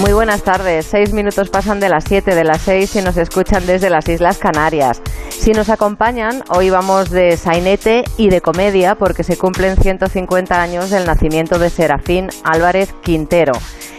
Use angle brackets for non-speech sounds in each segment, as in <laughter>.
Muy buenas tardes. Seis minutos pasan de las siete de las seis y nos escuchan desde las Islas Canarias. Si nos acompañan, hoy vamos de sainete y de comedia porque se cumplen 150 años del nacimiento de Serafín Álvarez Quintero.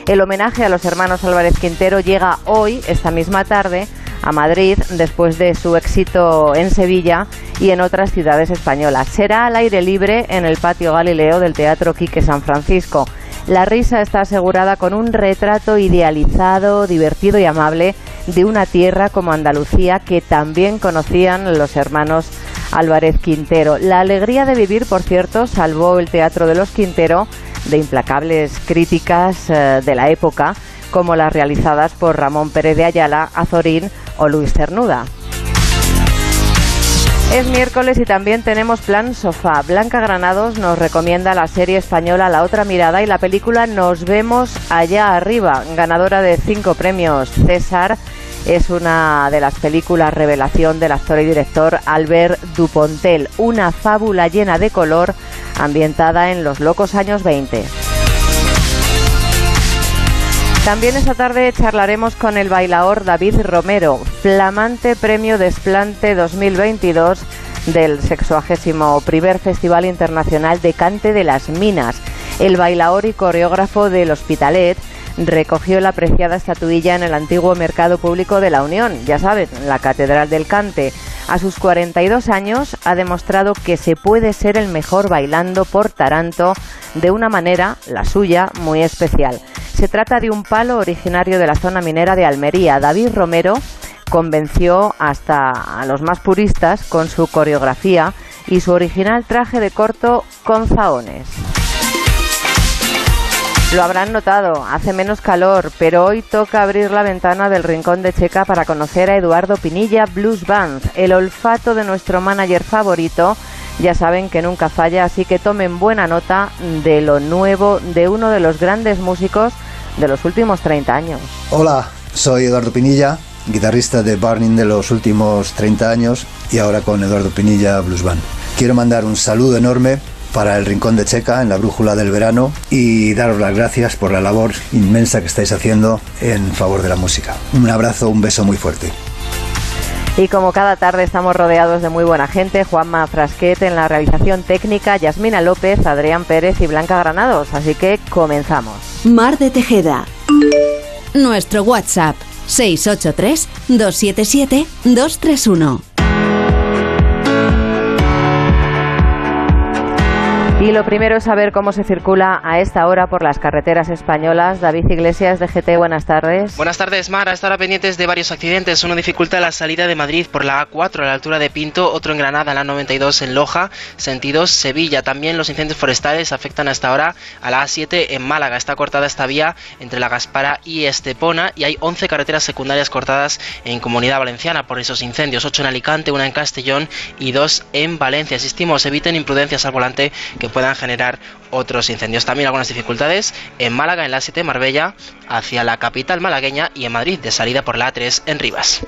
El homenaje a los hermanos Álvarez Quintero llega hoy, esta misma tarde, a Madrid después de su éxito en Sevilla y en otras ciudades españolas. Será al aire libre en el patio Galileo del Teatro Quique San Francisco. La risa está asegurada con un retrato idealizado, divertido y amable de una tierra como Andalucía que también conocían los hermanos Álvarez Quintero. La alegría de vivir, por cierto, salvó el Teatro de los Quintero de implacables críticas eh, de la época, como las realizadas por Ramón Pérez de Ayala, Azorín o Luis Cernuda. Es miércoles y también tenemos plan sofá. Blanca Granados nos recomienda la serie española La otra mirada y la película Nos vemos allá arriba, ganadora de cinco premios César. Es una de las películas revelación del actor y director Albert Dupontel, una fábula llena de color ambientada en los locos años 20. También esta tarde charlaremos con el bailaor David Romero, flamante premio Desplante 2022 del 61 primer Festival Internacional de Cante de las Minas. El bailaor y coreógrafo del Hospitalet recogió la apreciada estatuilla en el antiguo Mercado Público de la Unión, ya saben, la Catedral del Cante. A sus 42 años ha demostrado que se puede ser el mejor bailando por Taranto de una manera, la suya, muy especial. Se trata de un palo originario de la zona minera de Almería. David Romero convenció hasta a los más puristas con su coreografía y su original traje de corto con zahones. Lo habrán notado, hace menos calor, pero hoy toca abrir la ventana del rincón de Checa para conocer a Eduardo Pinilla Blues Band, el olfato de nuestro manager favorito. Ya saben que nunca falla, así que tomen buena nota de lo nuevo de uno de los grandes músicos de los últimos 30 años. Hola, soy Eduardo Pinilla, guitarrista de Burning de los últimos 30 años y ahora con Eduardo Pinilla Blues Band. Quiero mandar un saludo enorme para el Rincón de Checa en la Brújula del Verano y daros las gracias por la labor inmensa que estáis haciendo en favor de la música. Un abrazo, un beso muy fuerte. Y como cada tarde estamos rodeados de muy buena gente, Juanma Frasquet en la realización técnica, Yasmina López, Adrián Pérez y Blanca Granados. Así que comenzamos. Mar de Tejeda. Nuestro WhatsApp 683 277 231. Y lo primero es saber cómo se circula a esta hora por las carreteras españolas. David Iglesias de GT, buenas tardes. Buenas tardes, Mar. A estar pendientes de varios accidentes. Uno dificulta la salida de Madrid por la A4 a la altura de Pinto, otro en Granada, la 92 en Loja, sentidos Sevilla. También los incendios forestales afectan hasta ahora a la A7 en Málaga. Está cortada esta vía entre la Gaspara y Estepona y hay 11 carreteras secundarias cortadas en Comunidad Valenciana por esos incendios. 8 en Alicante, una en Castellón y dos en Valencia. Asistimos, eviten imprudencias al volante que puedan generar otros incendios. También algunas dificultades en Málaga, en la 7 Marbella, hacia la capital malagueña y en Madrid, de salida por la A3 en Rivas.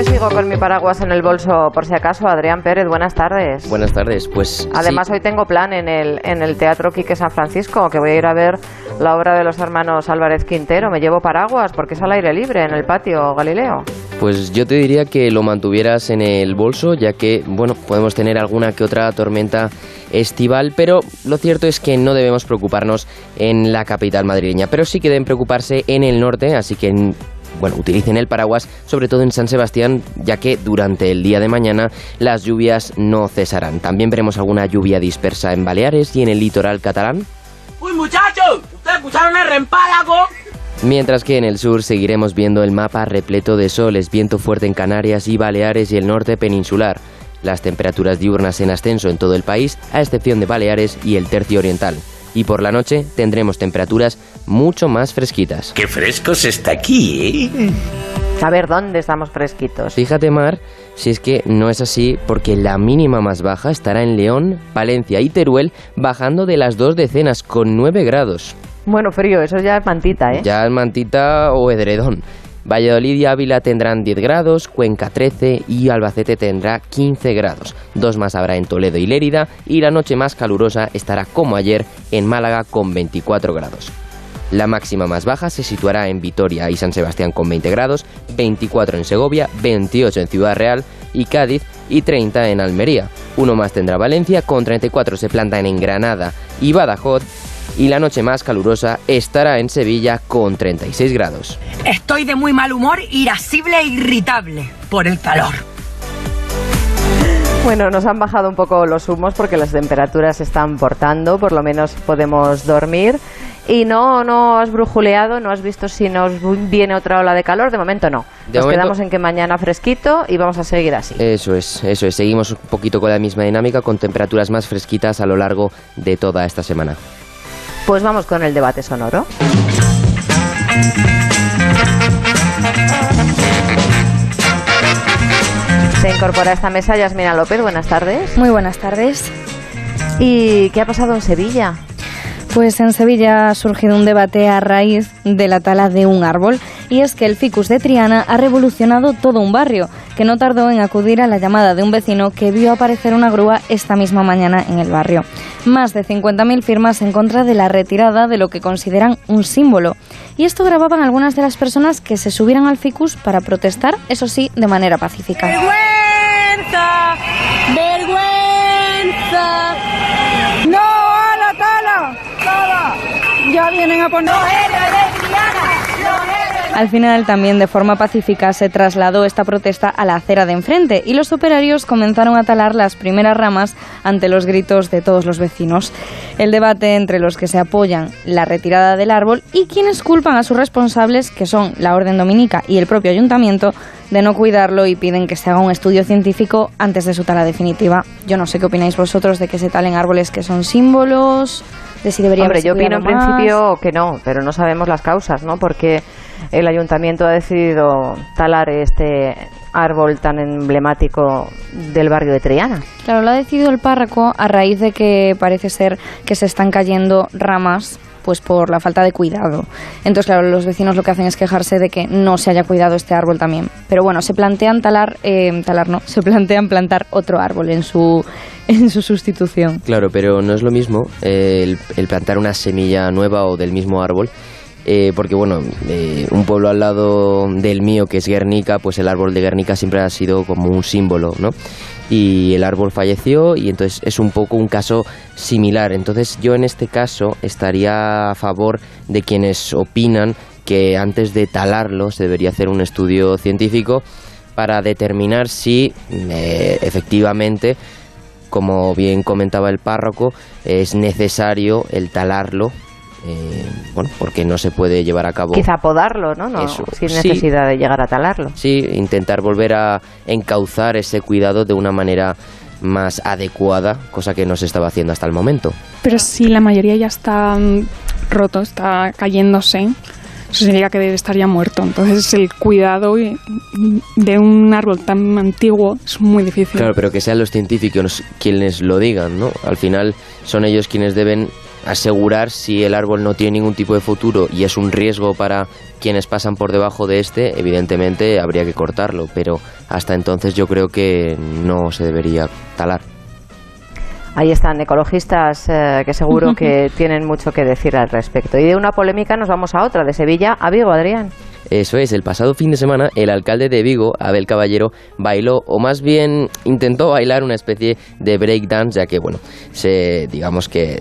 Yo sigo con mi paraguas en el bolso por si acaso. Adrián Pérez, buenas tardes. Buenas tardes, pues. Además, sí. hoy tengo plan en el, en el Teatro Quique San Francisco, que voy a ir a ver la obra de los hermanos Álvarez Quintero. Me llevo paraguas porque es al aire libre en el patio Galileo. Pues yo te diría que lo mantuvieras en el bolso, ya que, bueno, podemos tener alguna que otra tormenta estival, pero lo cierto es que no debemos preocuparnos en la capital madrileña, pero sí que deben preocuparse en el norte, así que en bueno, utilicen el paraguas, sobre todo en San Sebastián, ya que durante el día de mañana las lluvias no cesarán. También veremos alguna lluvia dispersa en Baleares y en el litoral catalán. ¡Uy, muchachos! ¿Ustedes escucharon el rempálago? Mientras que en el sur seguiremos viendo el mapa repleto de soles, viento fuerte en Canarias y Baleares y el norte peninsular. Las temperaturas diurnas en ascenso en todo el país, a excepción de Baleares y el tercio oriental. Y por la noche tendremos temperaturas mucho más fresquitas. Qué frescos está aquí, ¿eh? A ver, ¿dónde estamos fresquitos? Fíjate, Mar, si es que no es así, porque la mínima más baja estará en León, Valencia y Teruel, bajando de las dos decenas con 9 grados. Bueno, frío, eso ya es mantita, ¿eh? Ya es mantita o edredón. Valladolid y Ávila tendrán 10 grados, Cuenca 13 y Albacete tendrá 15 grados. Dos más habrá en Toledo y Lérida y la noche más calurosa estará como ayer en Málaga con 24 grados. La máxima más baja se situará en Vitoria y San Sebastián con 20 grados, 24 en Segovia, 28 en Ciudad Real y Cádiz y 30 en Almería. Uno más tendrá Valencia, con 34 se plantan en Granada y Badajoz y la noche más calurosa estará en Sevilla con 36 grados. Estoy de muy mal humor, irascible e irritable por el calor. Bueno, nos han bajado un poco los humos porque las temperaturas se están portando, por lo menos podemos dormir. Y no, no has brujuleado, no has visto si nos viene otra ola de calor, de momento no. De nos momento- quedamos en que mañana fresquito y vamos a seguir así. Eso es, eso es. Seguimos un poquito con la misma dinámica, con temperaturas más fresquitas a lo largo de toda esta semana. Pues vamos con el debate sonoro. Se incorpora a esta mesa Yasmina López, buenas tardes. Muy buenas tardes. ¿Y qué ha pasado en Sevilla? Pues en Sevilla ha surgido un debate a raíz de la tala de un árbol y es que el ficus de Triana ha revolucionado todo un barrio, que no tardó en acudir a la llamada de un vecino que vio aparecer una grúa esta misma mañana en el barrio. Más de 50.000 firmas en contra de la retirada de lo que consideran un símbolo. Y esto grababan algunas de las personas que se subieran al ficus para protestar, eso sí, de manera pacífica. ¡Vergüenza! Ya vienen a poner... Al final, también de forma pacífica, se trasladó esta protesta a la acera de enfrente y los operarios comenzaron a talar las primeras ramas ante los gritos de todos los vecinos. El debate entre los que se apoyan la retirada del árbol y quienes culpan a sus responsables, que son la Orden Dominica y el propio ayuntamiento, de no cuidarlo y piden que se haga un estudio científico antes de su tala definitiva. Yo no sé qué opináis vosotros de que se talen árboles que son símbolos, de si debería Hombre, yo opino en más. principio que no, pero no sabemos las causas, ¿no? Porque el ayuntamiento ha decidido talar este árbol tan emblemático del barrio de Triana. Claro, lo ha decidido el párroco a raíz de que parece ser que se están cayendo ramas pues por la falta de cuidado. Entonces, claro, los vecinos lo que hacen es quejarse de que no se haya cuidado este árbol también. Pero bueno, se plantean talar, eh, talar no, se plantean plantar otro árbol en su, <laughs> en su sustitución. Claro, pero no es lo mismo eh, el, plantar una semilla nueva o del mismo árbol. eh, porque bueno, un pueblo al lado del mío que es Guernica, pues el árbol de Guernica siempre ha sido como un símbolo, ¿no? Y el árbol falleció y entonces es un poco un caso similar. Entonces yo en este caso estaría a favor de quienes opinan que antes de talarlo se debería hacer un estudio científico para determinar si eh, efectivamente como bien comentaba el párroco, es necesario el talarlo, eh, bueno, porque no se puede llevar a cabo. Quizá podarlo, ¿no? no Eso, sin sí. necesidad de llegar a talarlo. Sí, intentar volver a encauzar ese cuidado de una manera más adecuada, cosa que no se estaba haciendo hasta el momento. Pero si la mayoría ya está mm, roto, está cayéndose, eso significa que debe estar ya muerto. Entonces el cuidado y- de un árbol tan antiguo es muy difícil. Claro, pero que sean los científicos quienes lo digan, ¿no? Al final son ellos quienes deben asegurar si el árbol no tiene ningún tipo de futuro y es un riesgo para quienes pasan por debajo de este, evidentemente habría que cortarlo, pero hasta entonces yo creo que no se debería talar. Ahí están ecologistas eh, que seguro que <laughs> tienen mucho que decir al respecto. Y de una polémica nos vamos a otra, de Sevilla a Vigo, Adrián. Eso es, el pasado fin de semana el alcalde de Vigo, Abel Caballero, bailó, o más bien intentó bailar una especie de breakdance, ya que, bueno, se, digamos que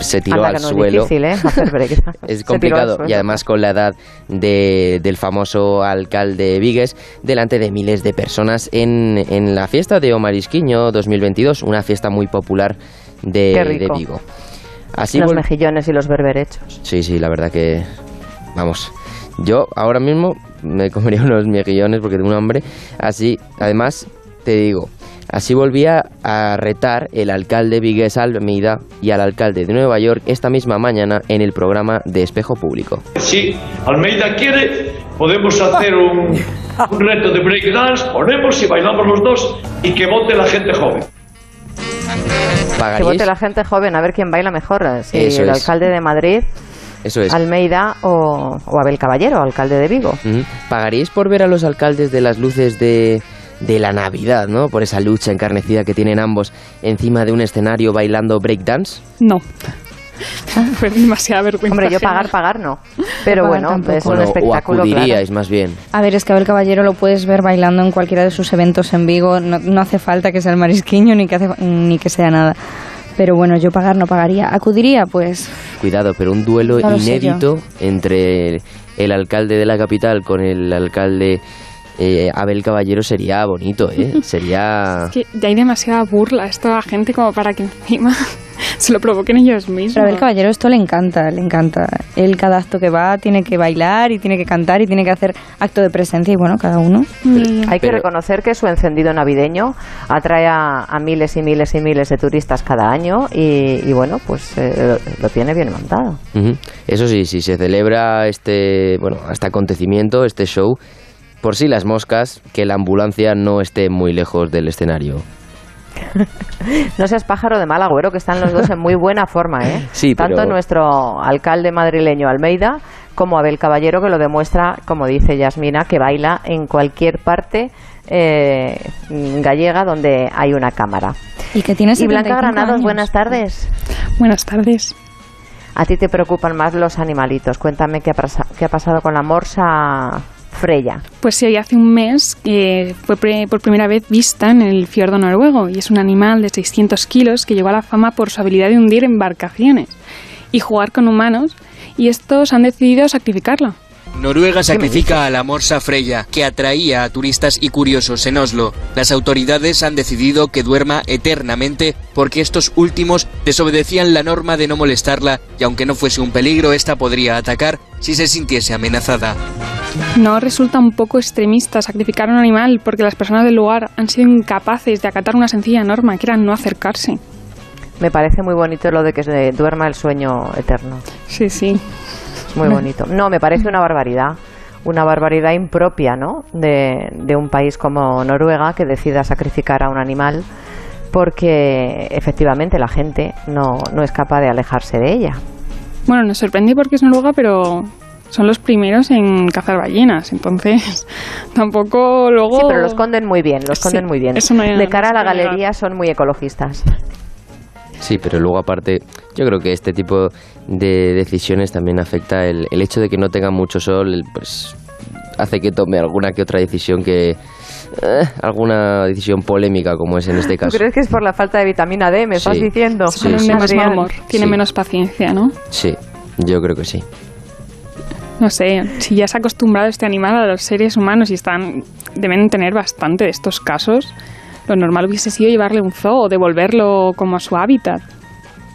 se tiró Anda, al no suelo. Es difícil, ¿eh? Hacer breakdance. <laughs> Es complicado y además con la edad de- del famoso alcalde Vigues delante de miles de personas en, en la fiesta de Omarisquiño 2022, una fiesta muy popular de, de. Vigo. Así los mejillones y los berberechos. Sí, sí, la verdad que. Vamos. Yo ahora mismo me comería <laughs> unos mejillones porque tengo un hambre. Así, además, te digo, Así volvía a retar el alcalde Vigues Almeida y al alcalde de Nueva York esta misma mañana en el programa de Espejo Público. Si Almeida quiere, podemos hacer un, <laughs> un reto de breakdance, ponemos y bailamos los dos y que vote la gente joven. Que vote la gente joven a ver quién baila mejor, si Eso el es. alcalde de Madrid, Eso es. Almeida o, o Abel Caballero, alcalde de Vigo. ¿Pagaríais por ver a los alcaldes de las luces de, de la Navidad, ¿no? Por esa lucha encarnecida que tienen ambos encima de un escenario bailando breakdance. No. <laughs> Fue demasiada vergüenza. Hombre, yo pagar, pagar no. Pero pagar bueno, tampoco. es un Bueno, o espectáculo, claro. acudiríais más bien. A ver, es que Abel Caballero lo puedes ver bailando en cualquiera de sus eventos en Vigo. No, no hace falta que sea el marisquiño ni que, hace- ni que sea nada. Pero bueno, yo pagar no pagaría. ¿Acudiría? Pues Cuidado, pero un duelo No inédito entre el alcalde de la capital con el alcalde eh, Abel Caballero sería bonito, ¿eh? <laughs> Sería... Es que ya hay demasiada burla esto a gente como para que encima <laughs> se lo provoquen ellos mismos. Pero a Caballero esto le encanta, le encanta. Él cada acto que va tiene que bailar y tiene que cantar y tiene que hacer acto de presencia y bueno, cada uno. Hay que Pero- reconocer que su encendido navideño atrae a, a miles y miles y miles de turistas cada año y, y bueno, pues eh, lo, lo tiene bien montado. Eso sí, si se celebra este, bueno, este acontecimiento, este show, por si las moscas, que la ambulancia no esté muy lejos del escenario. <laughs> No seas pájaro de mal agüero, que están los dos en muy buena forma, ¿eh? <laughs> Sí, Tanto pero- nuestro alcalde madrileño Almeida como Abel Caballero, que lo demuestra, como dice Yasmina, que baila en cualquier parte eh, gallega donde hay una cámara. Y que tiene Y Blanca 75 Granados, años. buenas tardes. Buenas tardes. A ti te preocupan más los animalitos. Cuéntame qué ha, qué ha pasado con la morsa Pues sí, hace un mes que fue por primera vez vista en el fiordo noruego y es un animal de 600 kilos que llegó a la fama por su habilidad de hundir embarcaciones y jugar con humanos y estos han decidido sacrificarla. Noruega sacrifica a la morsa Freya, que atraía a turistas y curiosos en Oslo. Las autoridades han decidido que duerma eternamente porque estos últimos desobedecían la norma de no molestarla y aunque no fuese un peligro, esta podría atacar si se sintiese amenazada. No resulta un poco extremista sacrificar a un animal porque las personas del lugar han sido incapaces de acatar una sencilla norma, que era no acercarse. Me parece muy bonito lo de que se duerma el sueño eterno. Sí, sí. Muy bonito. No, me parece una barbaridad. Una barbaridad impropia, ¿no? De, de un país como Noruega que decida sacrificar a un animal porque efectivamente la gente no, no es capaz de alejarse de ella. Bueno, nos sorprende porque es Noruega, pero son los primeros en cazar ballenas, entonces <laughs> tampoco luego... Sí, pero lo esconden muy bien, lo esconden Sí, muy bien. no de cara a la galería son muy ecologistas. Sí, pero luego aparte, yo creo que este tipo de decisiones también afecta el, el hecho de que no tenga mucho sol, pues hace que tome alguna que otra decisión que... eh, alguna decisión polémica como es en este ¿Tú caso. crees que es por la falta de vitamina D? ¿Me estás Sí. diciendo? Sí, de más Adrián? mal humor, tienen Sí. menos paciencia, ¿no? Sí, yo creo que sí. No sé, si ya se ha acostumbrado este animal a los seres humanos y están deben tener bastante de estos casos, lo normal hubiese sido llevarle un zoo o devolverlo como a su hábitat.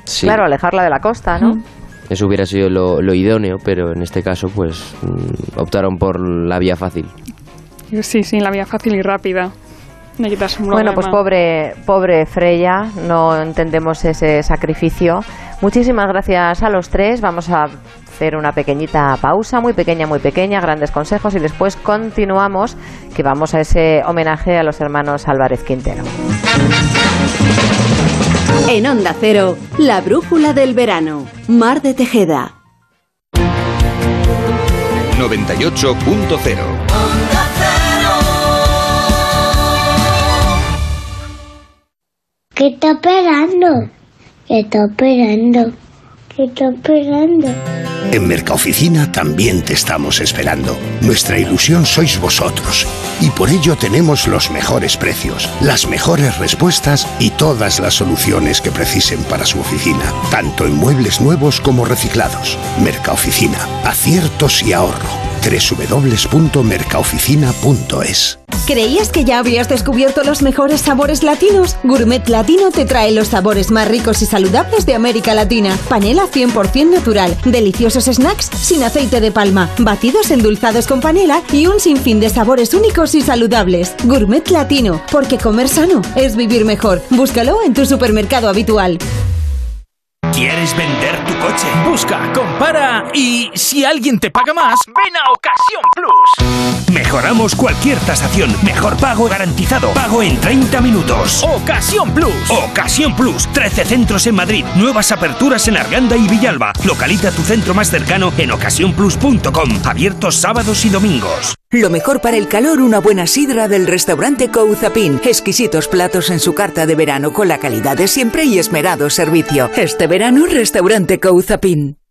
Sí. Claro, alejarla de la costa, ¿no? Eso hubiera sido lo, lo idóneo, pero en este caso pues mm, optaron por la vía fácil. Sí, sí, la vía fácil y rápida. De quitarse un Bueno, pues pobre, pobre Freya, no entendemos ese sacrificio. Muchísimas gracias a los tres. Vamos a hacer una pequeñita pausa, muy pequeña, muy pequeña, grandes consejos y después continuamos, que vamos a ese homenaje a los hermanos Álvarez Quintero. En Onda Cero, la brújula del verano. Mar de Tejeda. 98.0 ¿Qué está esperando? ¿Qué está esperando? ¿Qué está esperando? En Mercaoficina también te estamos esperando. Nuestra ilusión sois vosotros. Y por ello tenemos los mejores precios, las mejores respuestas y todas las soluciones que precisen para su oficina, tanto en muebles nuevos como reciclados. Mercaoficina, aciertos y ahorro. www.mercaoficina.es. ¿Creías que ya habías descubierto los mejores sabores latinos? Gourmet Latino te trae los sabores más ricos y saludables de América Latina. Panela 100% natural, snacks sin aceite de palma, batidos endulzados con panela y un sinfín de sabores únicos y saludables. Gourmet Latino, porque comer sano es vivir mejor. Búscalo en tu supermercado habitual. ¿Quieres vender tu coche? Busca, compara y si alguien te paga más, ven a Ocasión Plus. Mejoramos cualquier tasación. Mejor pago garantizado. Pago en 30 minutos. Ocasión Plus. Ocasión Plus. 13 centros en Madrid. Nuevas aperturas en Arganda y Villalba. Localiza tu centro más cercano en ocasiónplus.com. Abiertos sábados y domingos. Lo mejor para el calor, una buena sidra del restaurante Couzapin. Exquisitos platos en su carta de verano con la calidad de siempre y esmerado servicio. Este verano, restaurante Couzapin.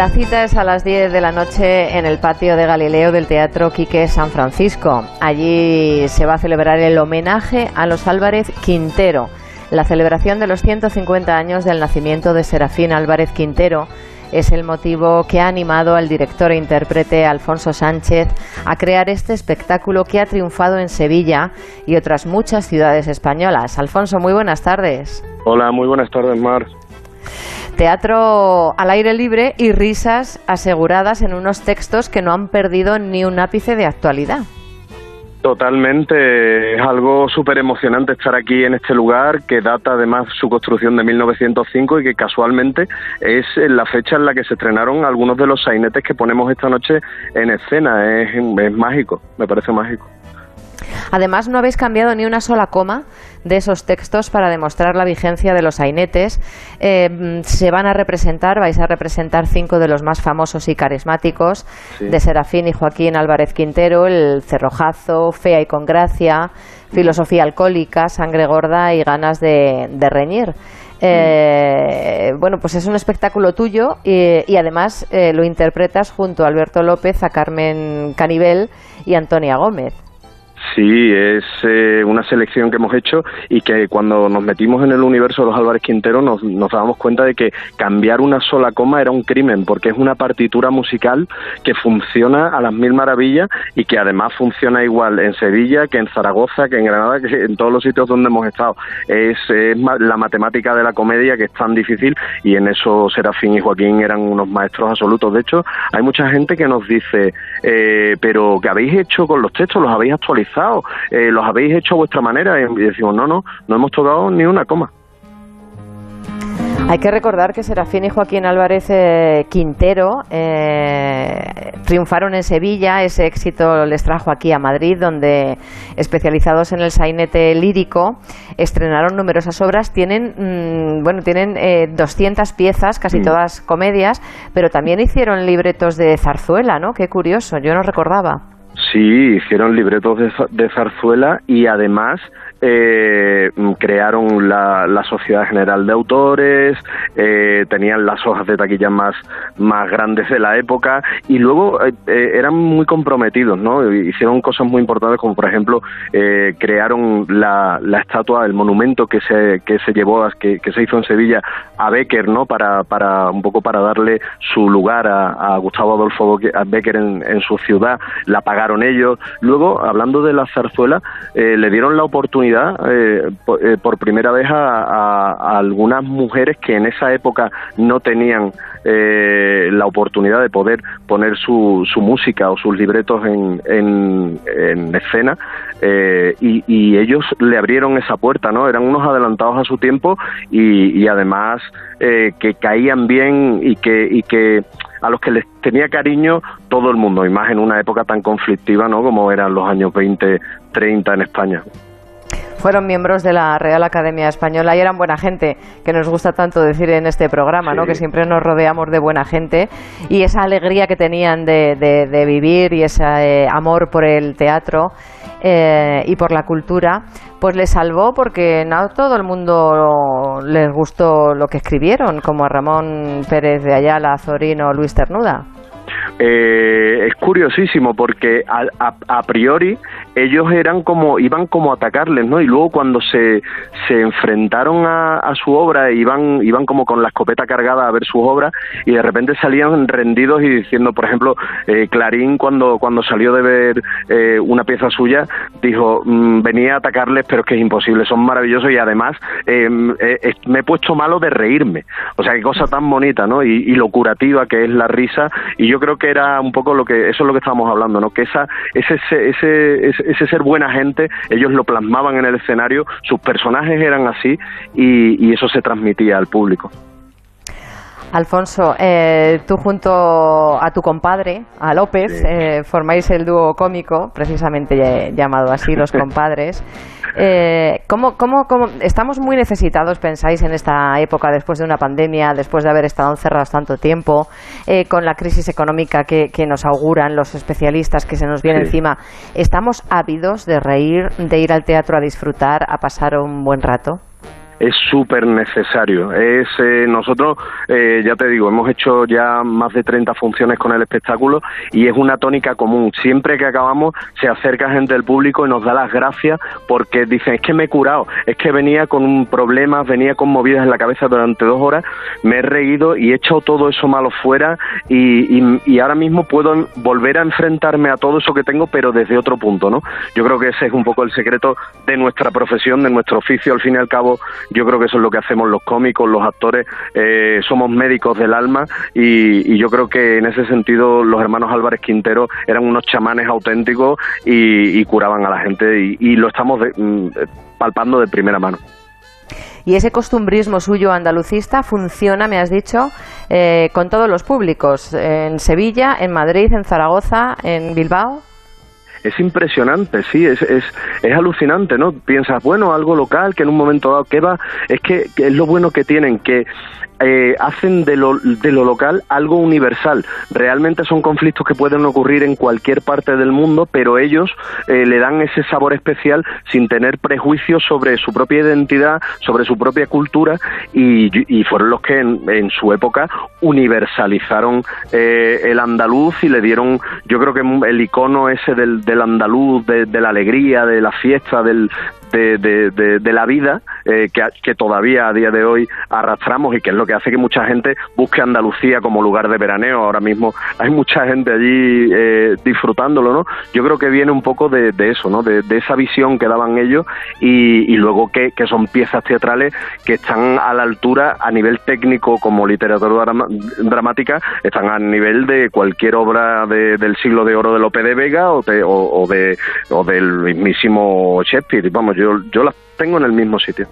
La cita es a las 10 de la noche en el patio de Galileo del Teatro Quique San Francisco. Allí se va a celebrar el homenaje a los Álvarez Quintero, la celebración de los 150 años del nacimiento de Serafín Álvarez Quintero. Es el motivo que ha animado al director e intérprete Alfonso Sánchez a crear este espectáculo que ha triunfado en Sevilla y otras muchas ciudades españolas. Alfonso, muy buenas tardes. Hola, muy buenas tardes, Mar. Teatro al aire libre y risas aseguradas en unos textos que no han perdido ni un ápice de actualidad. Totalmente, es algo súper emocionante estar aquí en este lugar que data además su construcción de 1905 y que casualmente es la fecha en la que se estrenaron algunos de los sainetes que ponemos esta noche en escena. Es, es mágico, me parece mágico. Además, no habéis cambiado ni una sola coma de esos textos para demostrar la vigencia de los sainetes. Eh, se van a representar, vais a representar cinco de los más famosos y carismáticos de Serafín y Joaquín Álvarez Quintero, el cerrojazo, fea y con gracia, filosofía alcohólica, sangre gorda y ganas de, reñir. Eh, bueno, pues es un espectáculo tuyo y, además eh, lo interpretas junto a Alberto López, a Carmen Canivel y Antonia Gómez. Sí, es eh, una selección que hemos hecho y que cuando nos metimos en el universo de los Álvarez Quintero nos, nos dábamos cuenta de que cambiar una sola coma era un crimen, porque es una partitura musical que funciona a las mil maravillas y que además funciona igual en Sevilla que en Zaragoza, que en Granada, que en todos los sitios donde hemos estado. Es, la matemática de la comedia que es tan difícil y en eso Serafín y Joaquín eran unos maestros absolutos. De hecho, hay mucha gente que nos dice, eh, pero ¿qué habéis hecho con los textos? ¿Los habéis actualizado? Eh, los habéis hecho a vuestra manera y decimos, no, no, no hemos tocado ni una coma. Hay que recordar que Serafín y Joaquín Álvarez eh, Quintero eh, triunfaron en Sevilla, ese éxito les trajo aquí a Madrid, donde especializados en el sainete lírico estrenaron numerosas obras. Tienen, mm, bueno, tienen 200 piezas, casi mm. todas comedias, pero también hicieron libretos de zarzuela, ¿no? Qué curioso, yo no recordaba. Sí, hicieron libretos de, zarzuela y además eh, crearon la, Sociedad General de Autores, eh, tenían las hojas de taquilla más, más grandes de la época y luego eh, eran muy comprometidos, ¿no? Hicieron cosas muy importantes como por ejemplo crearon la, la, estatua, el monumento que se, que se llevó, que, que, se hizo en Sevilla a Becker, ¿no? Para, para un poco para darle su lugar a, Gustavo Adolfo Becker en, en su ciudad, la pagaron ellos. Luego, hablando de la zarzuela, eh, le dieron la oportunidad eh, por, eh, por primera vez a, a- a algunas mujeres que en esa época no tenían eh, la oportunidad de poder poner su, su música o sus libretos en, en, en escena eh, y, y ellos le abrieron esa puerta, ¿no? Eran unos adelantados a su tiempo y, y además eh, que caían bien y que, y que a los que les tenía cariño todo el mundo, y más en una época tan conflictiva, ¿no? Como eran los años 20, 30 en España. Fueron miembros de la Real Academia Española y eran buena gente, que nos gusta tanto decir en este programa, ¿no? Que siempre nos rodeamos de buena gente y esa alegría que tenían de, de- de vivir y ese eh, amor por el teatro eh, y por la cultura, pues les salvó porque no todo el mundo les gustó lo que escribieron, como a Ramón Pérez de Ayala, Zorino, Luis Ternuda. Eh, es curiosísimo porque a, a- a priori ellos eran como iban como a atacarles, ¿no? Y luego cuando se, se enfrentaron a, a su obra iban iban como con la escopeta cargada a ver sus obras y de repente salían rendidos y diciendo, por ejemplo, eh, Clarín cuando cuando salió de ver eh, una pieza suya dijo "Mm, venía a atacarles pero es que es imposible, son maravillosos y además eh, eh, me he puesto malo de reírme, o sea qué cosa tan bonita, ¿no? Y, y lo curativa que es la risa y yo creo que era un poco lo que eso es lo que estábamos hablando, ¿no? Que esa ese ese ese, ese- ser buena gente ellos lo plasmaban en el escenario, sus personajes eran así y, y eso se transmitía al público. Alfonso, eh, tú junto a tu compadre, a López, eh, formáis el dúo cómico, precisamente llamado así, Los <laughs> Compadres. Eh, ¿cómo, cómo, cómo- estamos muy necesitados, pensáis, en esta época, después de una pandemia, después de haber estado encerrados tanto tiempo, eh, con la crisis económica que, que nos auguran los especialistas que se nos viene Sí. encima? ¿Estamos ávidos de reír, de ir al teatro a disfrutar, a pasar un buen rato? Es súper necesario. Es eh, nosotros, eh, ya te digo, hemos hecho ya más de 30 funciones con el espectáculo y es una tónica común. Siempre que acabamos se acerca gente del público y nos da las gracias porque dicen es que me he curado, es que venía con un problema, venía con movidas en la cabeza durante dos horas, me he reído y he echado todo eso malo fuera y, y- y ahora mismo puedo volver a enfrentarme a todo eso que tengo pero desde otro punto, ¿no? Yo creo que ese es un poco el secreto de nuestra profesión, de nuestro oficio. Al fin y al cabo, yo creo que eso es lo que hacemos los cómicos, los actores. eh, somos médicos del alma y, yo creo que en ese sentido los hermanos Álvarez Quintero eran unos chamanes auténticos y, curaban a la gente y, lo estamos mm, palpando de primera mano. Y ese costumbrismo suyo andalucista funciona, me has dicho, eh, con todos los públicos, en Sevilla, en Madrid, en Zaragoza, en Bilbao. Es impresionante, sí, es, es, es alucinante, ¿no? Piensas, bueno, algo local que en un momento dado, ¿qué va? Es que, que es lo bueno que tienen, que eh, hacen de lo, de lo local algo universal. Realmente son conflictos que pueden ocurrir en cualquier parte del mundo, pero ellos eh, le dan ese sabor especial sin tener prejuicios sobre su propia identidad, sobre su propia cultura y, fueron los que en, en su época universalizaron eh, el andaluz y le dieron, yo creo que el icono ese del, del andaluz, de, de la alegría, de la fiesta, del, de, de, de, la vida eh, que, que todavía a día de hoy arrastramos y que es lo que hace que mucha gente busque Andalucía como lugar de veraneo. Ahora mismo hay mucha gente allí eh, disfrutándolo, ¿no? Yo creo que viene un poco de, eso, ¿no? De, esa visión que daban ellos y, y luego que, que son piezas teatrales que están a la altura a nivel técnico como literatura drama- dramática, están a nivel de cualquier obra de- del siglo de oro de Lope de Vega o, o, o de, o del mismísimo Shakespeare. Vamos, yo, yo las tengo en el mismo sitio.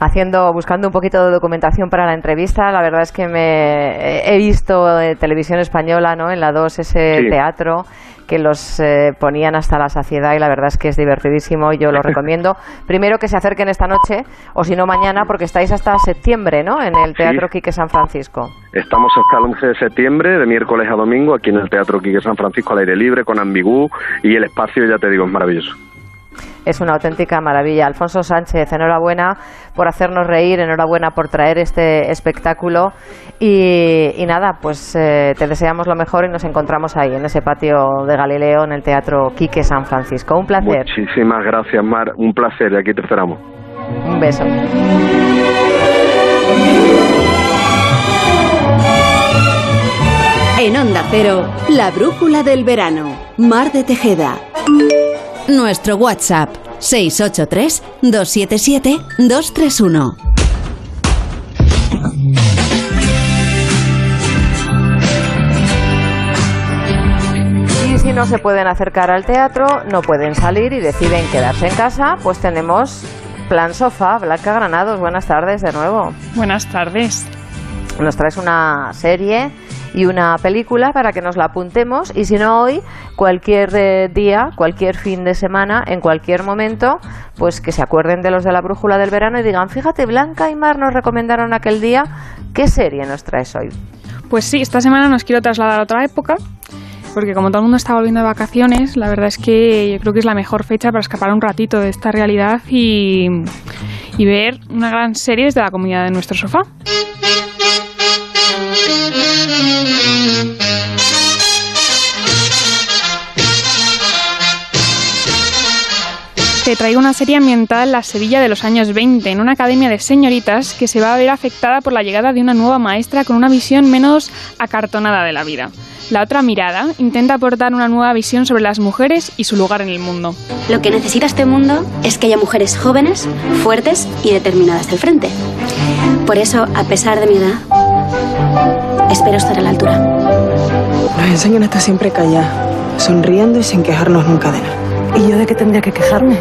Haciendo, buscando un poquito de documentación para la entrevista, la verdad es que me he visto eh, televisión española, ¿no? En la 2 ese Sí. teatro que los eh, ponían hasta la saciedad y la verdad es que es divertidísimo y yo lo <laughs> recomiendo. Primero que se acerquen esta noche o si no mañana porque estáis hasta septiembre, ¿no? En el Teatro Quique San Francisco. Estamos hasta el 11 de septiembre, de miércoles a domingo, aquí en el Teatro Quique San Francisco al aire libre, con Ambigú, y el espacio, ya te digo, es maravilloso. Es una auténtica maravilla. Alfonso Sánchez, enhorabuena por hacernos reír, enhorabuena por traer este espectáculo y, y nada, pues eh, te deseamos lo mejor y nos encontramos ahí, en ese patio de Galileo, en el Teatro Quique San Francisco. Un placer. Muchísimas gracias, Mar. Un placer, y aquí te esperamos. Un beso. En Onda Cero, la brújula del verano. Mar de Tejeda. Nuestro WhatsApp 683 277 231. Y si no se pueden acercar al teatro, no pueden salir y deciden quedarse en casa, pues tenemos Plan Sofá. Blanca Granados, buenas tardes de nuevo. Buenas tardes. Nos traes una serie y una película para que nos la apuntemos y si no hoy, cualquier eh, día, cualquier fin de semana, en cualquier momento, pues que se acuerden de los de la brújula del verano y digan, fíjate, Blanca y Mar nos recomendaron aquel día, ¿qué serie nos traes hoy? Pues sí, esta semana nos quiero trasladar a otra época, porque como todo el mundo está volviendo de vacaciones, la verdad es que yo creo que es la mejor fecha para escapar un ratito de esta realidad y, y ver una gran serie desde la comunidad de nuestro sofá. Te traigo una serie ambientada en la Sevilla de los años 20, en una academia de señoritas que se va a ver afectada por la llegada de una nueva maestra con una visión menos acartonada de la vida. La otra mirada intenta aportar una nueva visión sobre las mujeres y su lugar en el mundo. Lo que necesita este mundo es que haya mujeres jóvenes, fuertes y determinadas del frente. Por eso, a pesar de mi edad, espero estar a la altura. Nos enseñan a estar siempre callada, sonriendo y sin quejarnos nunca de nada. ¿Y yo de qué tendría que quejarme?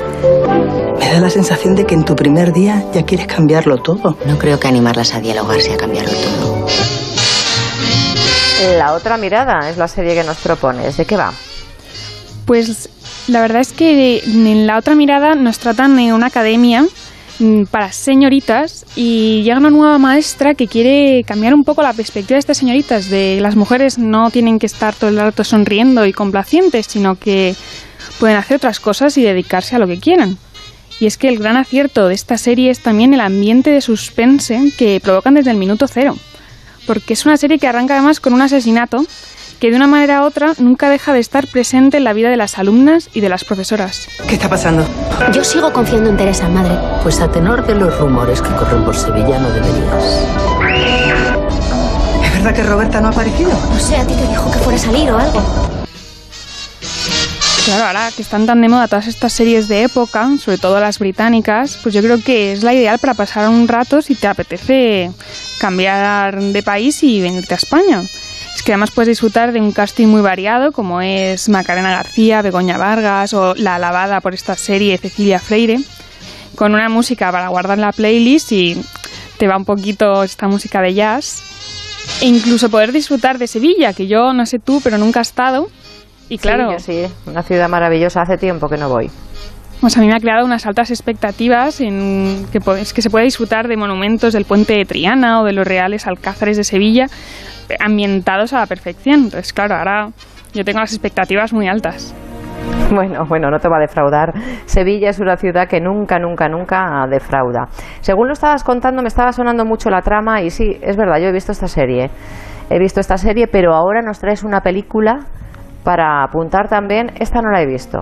Me da la sensación de que en tu primer día ya quieres cambiarlo todo. No creo que animarlas a dialogar sea cambiarlo todo. La otra mirada es la serie que nos propones. ¿De qué va? Pues la verdad es que en la otra mirada nos tratan en una academia para señoritas y llega una nueva maestra que quiere cambiar un poco la perspectiva de estas señoritas, de las mujeres no tienen que estar todo el rato sonriendo y complacientes, sino que pueden hacer otras cosas y dedicarse a lo que quieran. Y es que el gran acierto de esta serie es también el ambiente de suspense que provocan desde el minuto cero. Porque es una serie que arranca además con un asesinato que de una manera u otra nunca deja de estar presente en la vida de las alumnas y de las profesoras. ¿Qué está pasando? Yo sigo confiando en Teresa, madre. Pues a tenor de los rumores que corren por Sevilla no deberías. ¿Es verdad que Roberta no ha aparecido? No sé, a ti te dijo que fuera a salir o algo. Claro, ahora que están tan de moda todas estas series de época, sobre todo las británicas, pues yo creo que es la ideal para pasar un rato si te apetece cambiar de país y venirte a España. Es que además puedes disfrutar de un casting muy variado, como es Macarena García, Begoña Vargas o la alabada por esta serie Cecilia Freire, con una música para guardar en la playlist y te va un poquito esta música de jazz. E incluso poder disfrutar de Sevilla, que yo no sé tú, pero nunca he estado, y claro, sí, yo sí, una ciudad maravillosa. Hace tiempo que no voy. Pues a mí me ha creado unas altas expectativas en que, que se puede disfrutar de monumentos del puente de Triana o de los reales alcázares de Sevilla, ambientados a la perfección. Entonces, claro, ahora yo tengo las expectativas muy altas. Bueno, bueno, no te va a defraudar. Sevilla es una ciudad que nunca, nunca, nunca defrauda. Según lo estabas contando, me estaba sonando mucho la trama y sí, es verdad, yo he visto esta serie. He visto esta serie, pero ahora nos traes una película para apuntar también. Esta no la he visto.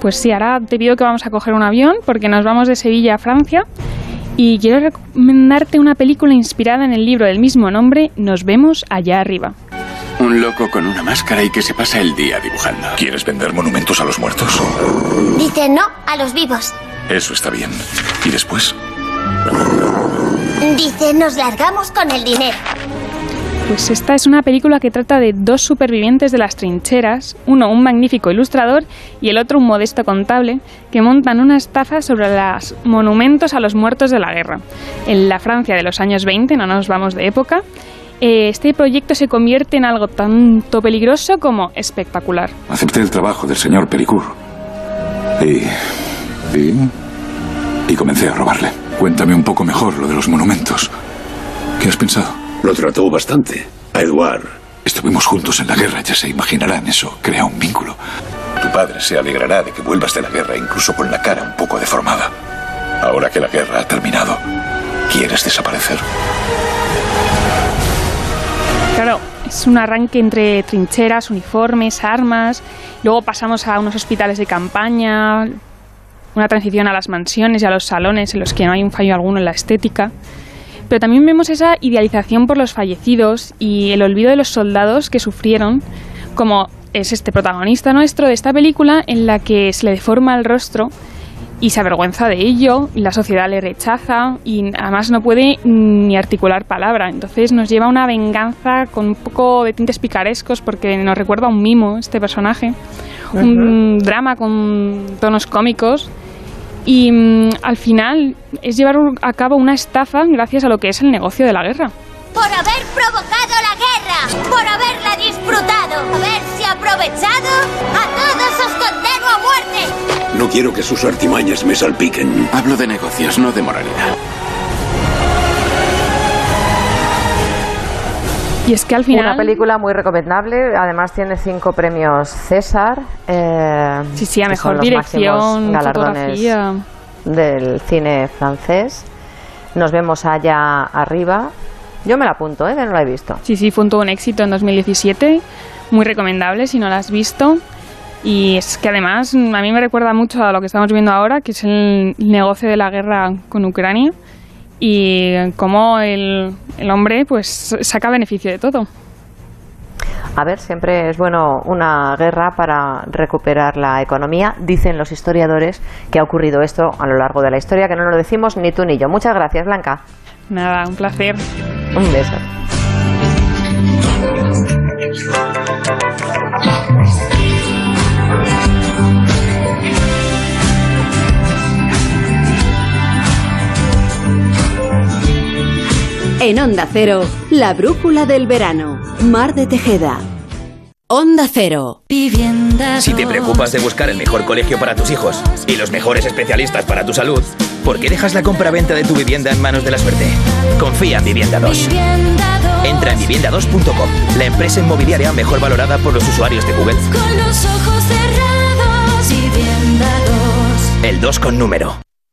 Pues sí, ahora te pido que vamos a coger un avión porque nos vamos de Sevilla a Francia y quiero recomendarte una película inspirada en el libro del mismo nombre, Nos vemos allá arriba. Un loco con una máscara y que se pasa el día dibujando. ¿Quieres vender monumentos a los muertos? Dice no a los vivos. Eso está bien. ¿Y después? Dice nos largamos con el dinero. Pues esta es una película que trata de dos supervivientes de las trincheras, uno un magnífico ilustrador y el otro un modesto contable, que montan una estafa sobre los monumentos a los muertos de la guerra. En la Francia de los años 20, no nos vamos de época, eh, este proyecto se convierte en algo tanto peligroso como espectacular. Acepté el trabajo del señor Pericourt. Y, y... Y comencé a robarle. Cuéntame un poco mejor lo de los monumentos. ¿Qué has pensado? Lo trató bastante. A Edouard. Estuvimos juntos en la guerra, ya se imaginarán, eso crea un vínculo. Tu padre se alegrará de que vuelvas de la guerra, incluso con la cara un poco deformada. Ahora que la guerra ha terminado, ¿quieres desaparecer? Claro, es un arranque entre trincheras, uniformes, armas, luego pasamos a unos hospitales de campaña, una transición a las mansiones y a los salones en los que no hay un fallo alguno en la estética. Pero también vemos esa idealización por los fallecidos y el olvido de los soldados que sufrieron, como es este protagonista nuestro de esta película en la que se le deforma el rostro y se avergüenza de ello, y la sociedad le rechaza y además no puede ni articular palabra. Entonces nos lleva a una venganza con un poco de tintes picarescos porque nos recuerda a un mimo este personaje, un drama con tonos cómicos y mm, al final es llevar a cabo una estafa gracias a lo que es el negocio de la guerra. Por haber provocado la guerra, por haberla disfrutado, haberse aprovechado, a todos os condeno a muerte. No quiero que sus artimañas me salpiquen. Hablo de negocios, no de moralidad. Y es que al final... Una película muy recomendable, además tiene cinco premios César. Eh, sí, sí, a mejor dirección, fotografía. del cine francés. Nos vemos allá arriba. Yo me la apunto, ¿eh? que no la he visto. Sí, sí, fue un todo un éxito en 2017, muy recomendable si no la has visto. Y es que además a mí me recuerda mucho a lo que estamos viendo ahora, que es el negocio de la guerra con Ucrania y cómo el, el hombre pues saca beneficio de todo. A ver, siempre es bueno una guerra para recuperar la economía. Dicen los historiadores que ha ocurrido esto a lo largo de la historia, que no lo decimos ni tú ni yo. Muchas gracias, Blanca. Nada, un placer. Un beso. En Onda Cero, la brújula del verano. Mar de Tejeda. Onda Cero. Si te preocupas de buscar el mejor colegio para tus hijos y los mejores especialistas para tu salud, ¿por qué dejas la compra-venta de tu vivienda en manos de la suerte? Confía en Vivienda 2. Entra en vivienda2.com, la empresa inmobiliaria mejor valorada por los usuarios de Google. Con los ojos cerrados, vivienda 2. El 2 con número.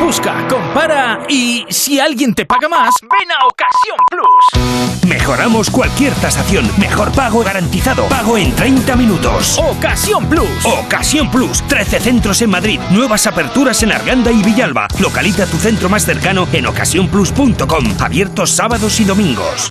Busca, compara y si alguien te paga más, ven a Ocasión Plus. Mejoramos cualquier tasación, mejor pago garantizado, pago en 30 minutos. Ocasión Plus. Ocasión Plus, 13 centros en Madrid, nuevas aperturas en Arganda y Villalba. Localiza tu centro más cercano en ocasiónplus.com, abiertos sábados y domingos.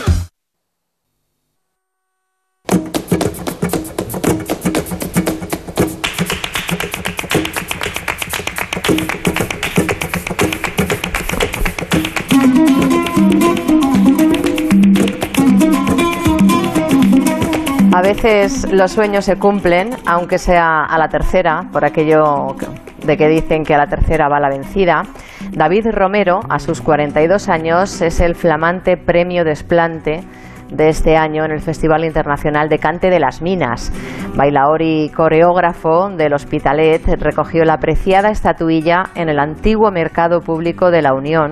A veces los sueños se cumplen, aunque sea a la tercera, por aquello que- de que dicen que a la tercera va la vencida. David Romero, a sus 42 años, es el flamante premio Desplante de este año en el Festival Internacional de Cante de las Minas. Bailaor y coreógrafo del Hospitalet recogió la apreciada estatuilla en el antiguo mercado público de la Unión,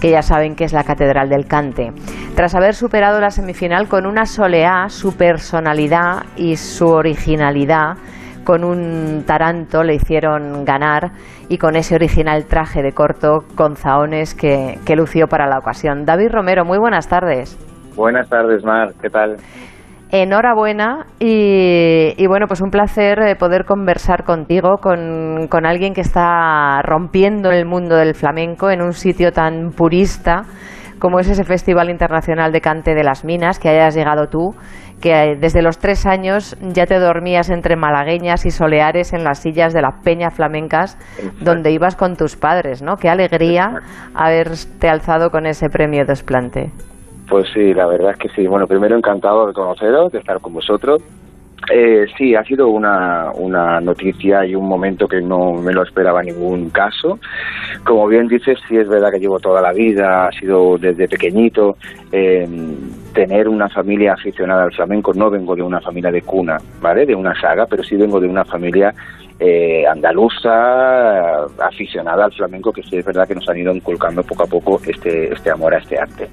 que ya saben que es la Catedral del Cante. Tras haber superado la semifinal con una soleá, su personalidad y su originalidad con un taranto le hicieron ganar y con ese original traje de corto con zahones que, que lució para la ocasión. David Romero, muy buenas tardes. Buenas tardes, Mar. ¿Qué tal? enhorabuena y, y, bueno, pues un placer eh, poder conversar contigo, con, con, alguien que está rompiendo el mundo del flamenco en un sitio tan purista como es ese Festival Internacional de Cante de las Minas, que hayas llegado tú, que eh, desde los tres años ya te dormías entre malagueñas y soleares en las sillas de las peñas flamencas donde ibas con tus padres, ¿no? Qué alegría haberte alzado con ese premio desplante. Pues sí, la verdad es que sí. Bueno, primero encantado de conoceros, de estar con vosotros. Eh, sí, ha sido una, una noticia y un momento que no me lo esperaba en ningún caso. Como bien dices, sí es verdad que llevo toda la vida, ha sido desde pequeñito. Eh, tener una familia aficionada al flamenco, no vengo de una familia de cuna, ¿vale? De una saga, pero sí vengo de una familia eh, andaluza, aficionada al flamenco, que sí es verdad que nos han ido inculcando poco a poco este, este amor a este arte.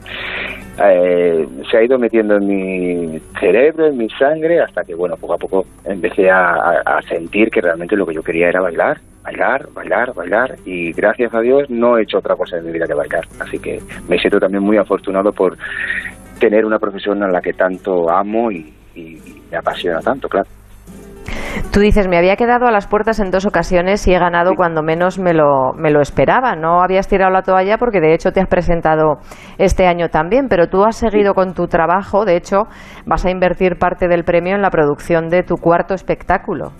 Eh, se ha ido metiendo en mi cerebro, en mi sangre, hasta que, bueno, poco a poco empecé a, a sentir que realmente lo que yo quería era bailar, bailar, bailar, bailar, y gracias a Dios no he hecho otra cosa en mi vida que bailar. Así que me siento también muy afortunado por tener una profesión a la que tanto amo y, y me apasiona tanto, claro. Tú dices, me había quedado a las puertas en dos ocasiones y he ganado cuando menos me lo, me lo esperaba. No habías tirado la toalla porque de hecho te has presentado este año también, pero tú has seguido con tu trabajo. De hecho, vas a invertir parte del premio en la producción de tu cuarto espectáculo.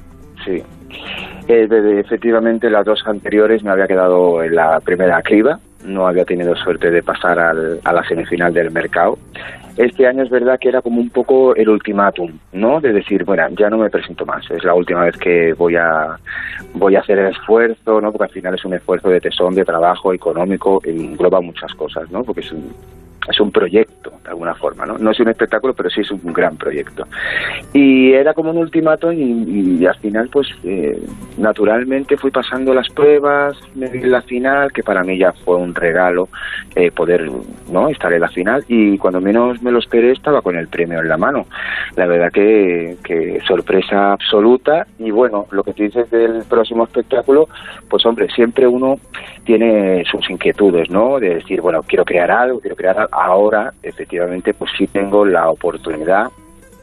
Sí. Eh, efectivamente, las dos anteriores me había quedado en la primera criba. No había tenido suerte de pasar al, a la semifinal del mercado este año es verdad que era como un poco el ultimátum, ¿no? De decir, bueno, ya no me presento más, es la última vez que voy a voy a hacer el esfuerzo, ¿no? Porque al final es un esfuerzo de tesón, de trabajo económico, engloba muchas cosas, ¿no? Porque es un, es un proyecto, de alguna forma, ¿no? No es un espectáculo, pero sí es un gran proyecto. Y era como un ultimato y, y, al final, pues, eh, naturalmente fui pasando las pruebas, me vi la final, que para mí ya fue un regalo eh, poder, ¿no?, estar en la final y cuando menos me lo esperé estaba con el premio en la mano. La verdad que, que sorpresa absoluta y bueno, lo que tú dices del próximo espectáculo, pues hombre, siempre uno tiene sus inquietudes, ¿no? De decir, bueno, quiero crear algo, quiero crear algo ahora efectivamente pues sí tengo la oportunidad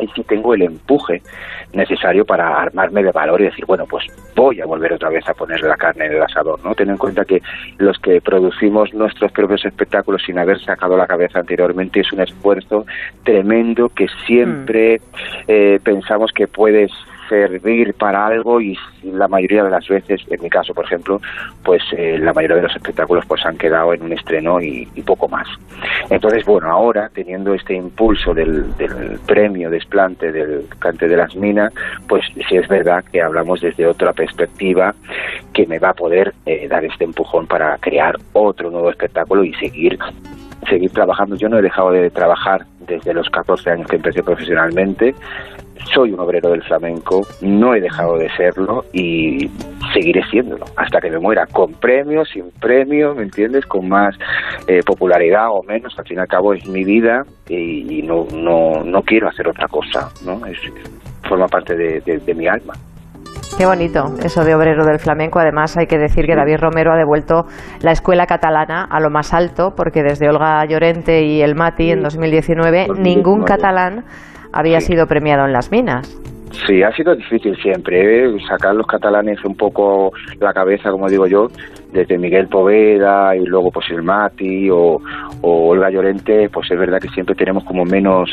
y sí tengo el empuje necesario para armarme de valor y decir, bueno, pues voy a volver otra vez a poner la carne en el asador, ¿no? Ten en cuenta que los que producimos nuestros propios espectáculos sin haber sacado la cabeza anteriormente es un esfuerzo tremendo que siempre eh, pensamos que puedes servir para algo y la mayoría de las veces, en mi caso por ejemplo, pues eh, la mayoría de los espectáculos pues han quedado en un estreno y, y poco más. Entonces, bueno, ahora teniendo este impulso del, del, premio desplante del cante de las minas, pues sí es verdad que hablamos desde otra perspectiva que me va a poder eh, dar este empujón para crear otro nuevo espectáculo y seguir seguir trabajando. Yo no he dejado de trabajar desde los 14 años que empecé profesionalmente soy un obrero del flamenco, no he dejado de serlo y seguiré siéndolo hasta que me muera, con premio, sin premio, ¿me entiendes? Con más eh, popularidad o menos, al fin y al cabo es mi vida y, no, no, no quiero hacer otra cosa, ¿no? Es, forma parte de, de, de mi alma. Qué bonito eso de obrero del flamenco. Además, hay que decir que David Romero ha devuelto la escuela catalana a lo más alto, porque desde Olga Llorente y el Mati en 2019, 2019. ningún catalán había sí. sido premiado en las minas. Sí, ha sido difícil siempre, ¿eh? sacar los catalanes un poco la cabeza, como digo yo, desde Miguel Poveda y luego pues el Mati o, Olga Llorente, pues es verdad que siempre tenemos como menos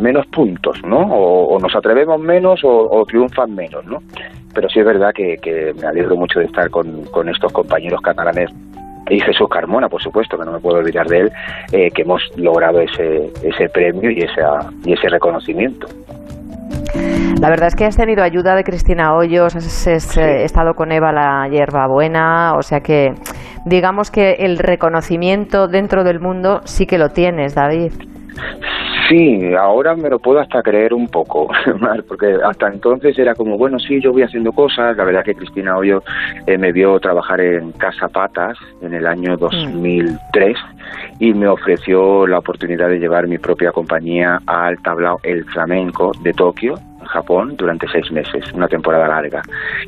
menos puntos, ¿no? O, nos atrevemos menos o, triunfan menos, ¿no? Pero sí es verdad que, que me alegro mucho de estar con, con estos compañeros catalanes y Jesús Carmona, por supuesto, que no me puedo olvidar de él, eh, que hemos logrado ese, ese premio y, esa, y ese reconocimiento. La verdad es que has tenido ayuda de Cristina Hoyos, has, has sí. estado con Eva la hierba buena, o sea que digamos que el reconocimiento dentro del mundo sí que lo tienes, David. Sí, ahora me lo puedo hasta creer un poco, <laughs> porque hasta entonces era como, bueno, sí, yo voy haciendo cosas. La verdad que Cristina Hoyo eh, me vio trabajar en Casa Patas en el año 2003 mm. y me ofreció la oportunidad de llevar mi propia compañía al tablao El Flamenco de Tokio, Japón durante seis meses, una temporada larga,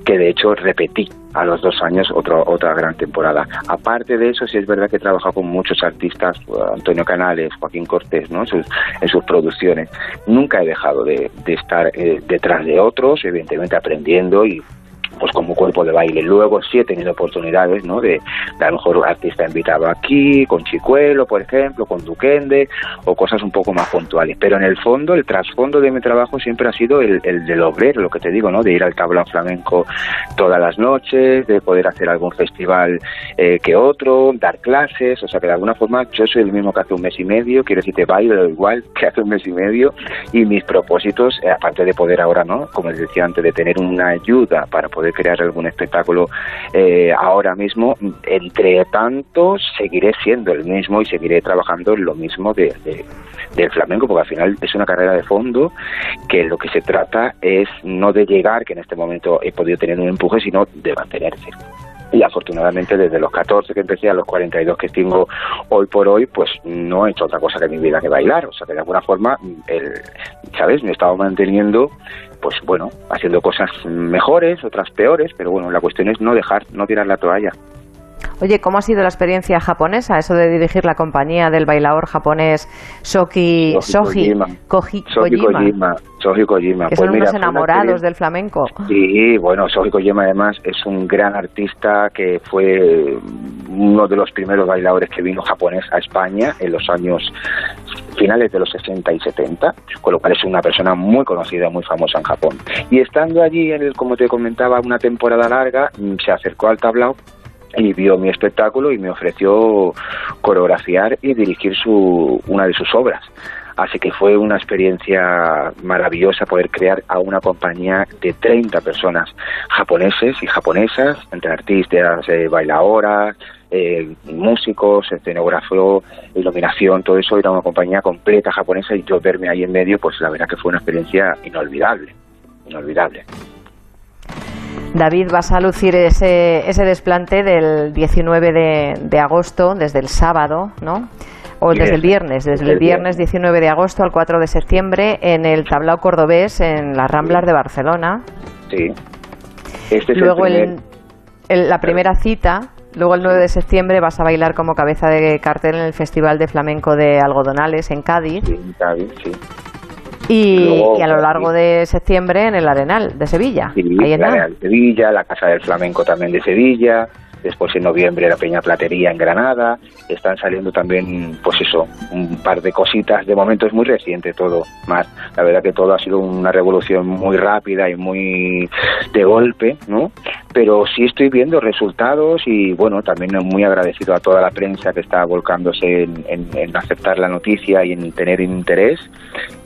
que de hecho repetí a los dos años otro, otra gran temporada. Aparte de eso, sí es verdad que he trabajado con muchos artistas, eh, Antonio Canales, Joaquín Cortés, ¿no? en, sus, en sus producciones. Nunca he dejado de, de estar eh, detrás de otros, evidentemente aprendiendo y pues como cuerpo de baile. Luego sí he tenido oportunidades, ¿no? De, a lo mejor artista invitado aquí, con Chicuelo, por ejemplo, con Duquende, o cosas un poco más puntuales. Pero en el fondo, el trasfondo de mi trabajo siempre ha sido el, el del obrero, lo que te digo, ¿no? De ir al tablao flamenco todas las noches, de poder hacer algún festival eh, que otro, dar clases, o sea que de alguna forma yo soy el mismo que hace un mes y medio, quiero decir, te bailo igual <laughs> que hace un mes y medio, y mis propósitos, eh, aparte de poder ahora, ¿no? Como les decía antes, de tener una ayuda para poder crear algún espectáculo eh, ahora mismo, entre tanto seguiré siendo el mismo y seguiré trabajando en lo mismo de- del flamenco, porque al final es una carrera de fondo que lo que se trata es no de llegar, que en este momento he podido tener un empuje, sino de mantenerse. Y afortunadamente desde los 14 que empecé a los 42 que tengo hoy por hoy, pues no he hecho otra cosa que mi vida que bailar. O sea que de alguna forma, el, ¿sabes? Me he estado manteniendo, pues bueno, haciendo cosas mejores, otras peores, pero bueno, la cuestión es no dejar, no tirar la toalla. Oye, ¿cómo ha sido la experiencia japonesa, eso de dirigir la compañía del bailador japonés Shoki, Shoji Soji Kojima. Koji- Shoji Kojima, Shoji Kojima. que Pues son mira, unos enamorados del flamenco? Sí, bueno, Shoji Kojima además es un gran artista que fue uno de los primeros bailadores que vino japonés a España en los años finales de los 60 y 70, con lo cual es una persona muy conocida, muy famosa en Japón. Y estando allí, en el, como te comentaba, una temporada larga, mm, se acercó al tablao y vio mi espectáculo y me ofreció coreografiar y dirigir su, una de sus obras. Así que fue una experiencia maravillosa poder crear a una compañía de 30 personas japoneses y japonesas, entre artistas, eh, bailadoras, eh, músicos, escenógrafo, iluminación, todo eso era una compañía completa japonesa y yo verme ahí en medio, pues la verdad que fue una experiencia inolvidable, inolvidable. David, vas a lucir ese, ese desplante del 19 de, de agosto, desde el sábado, ¿no? O Sí, desde el viernes, desde el viernes 19 de agosto al 4 de septiembre en el Tablao Cordobés, en las Ramblas de Barcelona. Sí. Este es Luego el primer- el- la primera cita, luego el 9 de septiembre vas a bailar como cabeza de cartel en el Festival de Flamenco de Algodonales en Cádiz. en Cádiz, sí. Y, Luego, y a lo por largo de septiembre en el Arenal de Sevilla. Sí, la nada. Real Sevilla, la Casa del Flamenco también de Sevilla, después en noviembre la Peña Platería en Granada, están saliendo también, pues eso, un par de cositas, de momento es muy reciente todo, más, la verdad que todo ha sido una revolución muy rápida y muy de golpe, ¿no? Pero sí estoy viendo resultados y bueno, también muy agradecido a toda la prensa que está volcándose en, en- en aceptar la noticia y en tener interés,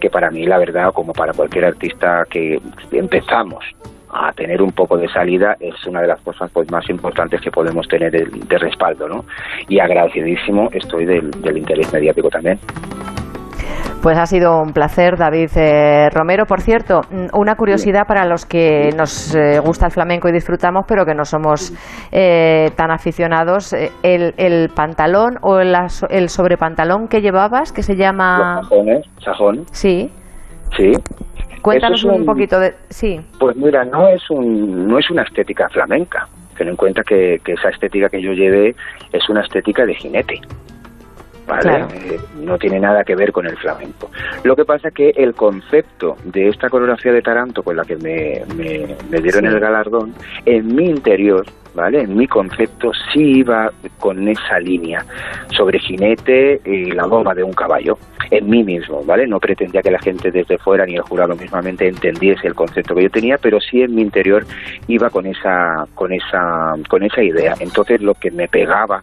que para mí la verdad, como para cualquier artista que empezamos a tener un poco de salida es una de las cosas pues más importantes que podemos tener de, de respaldo, ¿no? Y agradecidísimo estoy del, del interés mediático también. Pues ha sido un placer, David eh, Romero. Por cierto, mm, una curiosidad para los que nos eh, gusta el flamenco y disfrutamos, pero que no somos eh, tan aficionados. eh, el, el pantalón o el, el sobrepantalón que llevabas, que se llama... Los sajones, sajón, Sí, sí. Cuéntanos un poquito de... Sí, Pues mira, no es un, no es una estética flamenca. Ten en cuenta que, que esa estética que yo llevé es una estética de jinete. ¿Vale? Claro. Eh, no tiene nada que ver con el flamenco. Lo que pasa que el concepto de esta coreografía de Taranto con la que me, me- me dieron Sí. el galardón, en mi interior, ¿vale? En mi concepto sí iba con esa línea sobre jinete y la goma de un caballo. En mí mismo, ¿vale? No pretendía que la gente desde fuera ni el jurado mismamente entendiese el concepto que yo tenía, pero sí en mi interior iba con esa, con esa, con esa idea. Entonces lo que me pegaba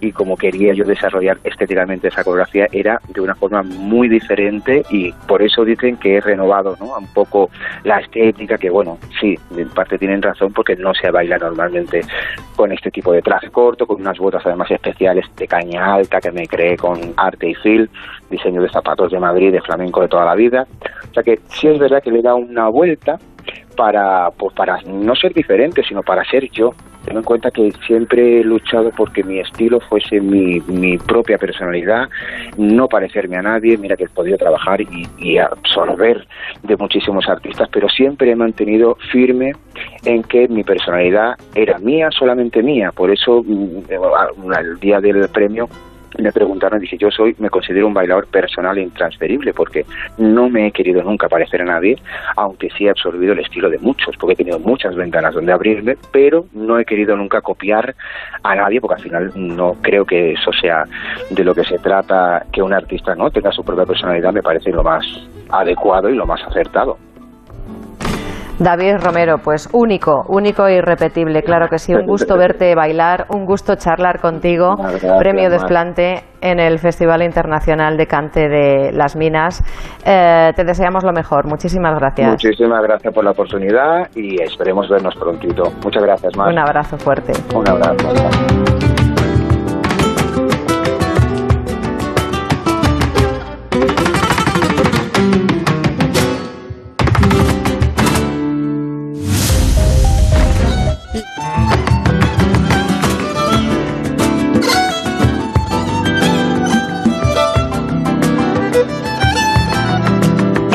y como quería yo desarrollar estéticamente esa coreografía era de una forma muy diferente y por eso dicen que he renovado ¿no? un poco la estética que bueno sí en parte tienen razón porque no se baila normalmente con este tipo de traje corto con unas botas además especiales de caña alta que me creé con arte y fil diseño de zapatos de Madrid de flamenco de toda la vida. O sea que sí es verdad que le dado una vuelta para pues para no ser diferente sino para ser yo ten en cuenta que siempre he luchado porque mi estilo fuese mi, mi propia personalidad, no parecerme a nadie. Mira que he podido trabajar y, y absorber de muchísimos artistas, pero siempre he mantenido firme en que mi personalidad era mía, solamente mía. Por eso, mm, al día del premio, me preguntaron, dije, yo soy, me considero un bailador personal e intransferible, porque no me he querido nunca parecer a nadie, aunque sí he absorbido el estilo de muchos, porque he tenido muchas ventanas donde abrirme, pero no he querido nunca copiar a nadie, porque al final no creo que eso sea de lo que se trata, que un artista no tenga su propia personalidad, me parece lo más adecuado y lo más acertado. David Romero, pues único, único e irrepetible. Claro que sí, un gusto verte bailar, un gusto charlar contigo. Premio Desplante en el Festival Internacional de Cante de Las Minas. Eh, te deseamos lo mejor. Muchísimas gracias. Muchísimas gracias por la oportunidad y esperemos vernos prontito. Muchas gracias, Mar. Un abrazo fuerte. Un abrazo.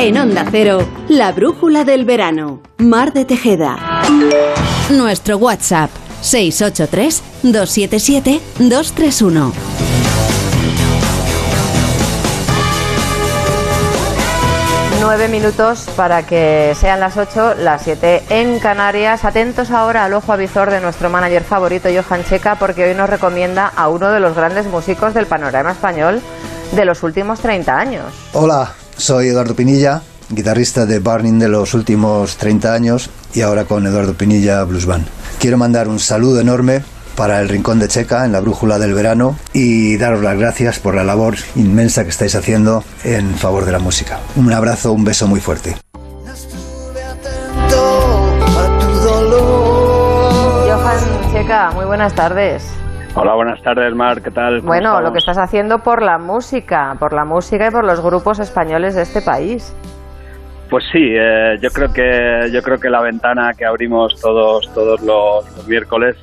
En Onda Cero, la brújula del verano. Mar de Tejeda. Nuestro WhatsApp 683-277-231. Nueve minutos para que sean las ocho, las siete en Canarias. Atentos ahora al ojo avizor de nuestro manager favorito, Johan Checa, porque hoy nos recomienda a uno de los grandes músicos del panorama español de los últimos 30 años. Hola, soy Eduardo Pinilla, guitarrista de Burning de los últimos 30 años y ahora con Eduardo Pinilla Blues Band. Quiero mandar un saludo enorme para el Rincón de Checa en la Brújula del Verano y daros las gracias por la labor inmensa que estáis haciendo en favor de la música. Un abrazo, un beso muy fuerte. Johan Checa, muy buenas tardes. Hola, buenas tardes, Mar, ¿qué tal? ¿Cómo Bueno, lo que estás haciendo por la música, por la música y por los grupos españoles de este país. Pues sí, eh, yo creo que yo creo que la ventana que abrimos todos todos los, los miércoles,